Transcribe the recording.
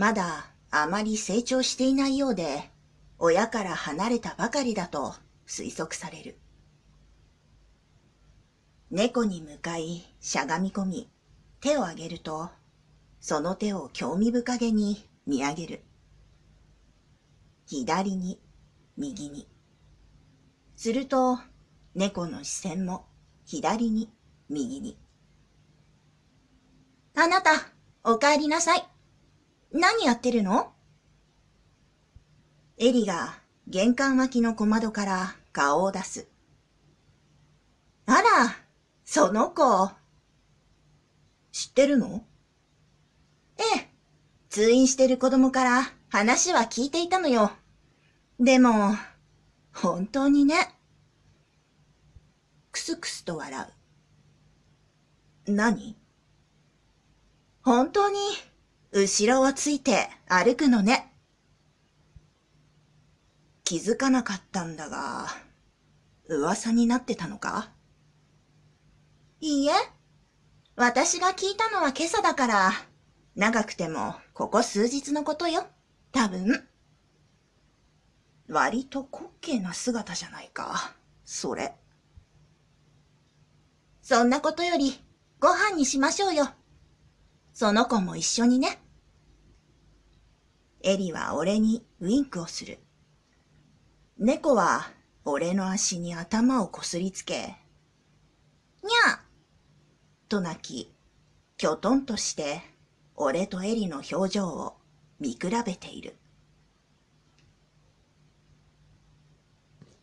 まだあまり成長していないようで、親から離れたばかりだと推測される。猫に向かいしゃがみ込み、手を上げると、その手を興味深げに見上げる。左に、右に。すると、猫の視線も左に、右に。あなた、お帰りなさい。何やってるの？エリが玄関脇の小窓から顔を出す。あら、その子。知ってるの？ええ。通院してる子供から話は聞いていたのよ。でも、本当にね。くすくすと笑う。何？本当に、後ろをついて歩くのね。気づかなかったんだが、噂になってたのか？いいえ。私が聞いたのは今朝だから、長くてもここ数日のことよ。多分。割と滑稽な姿じゃないか。それ。そんなことより、ご飯にしましょうよ。その子も一緒にね。エリは俺にウィンクをする。猫は俺の足に頭をこすりつけ、にゃと泣き、きょとんとして俺とエリの表情を見比べている。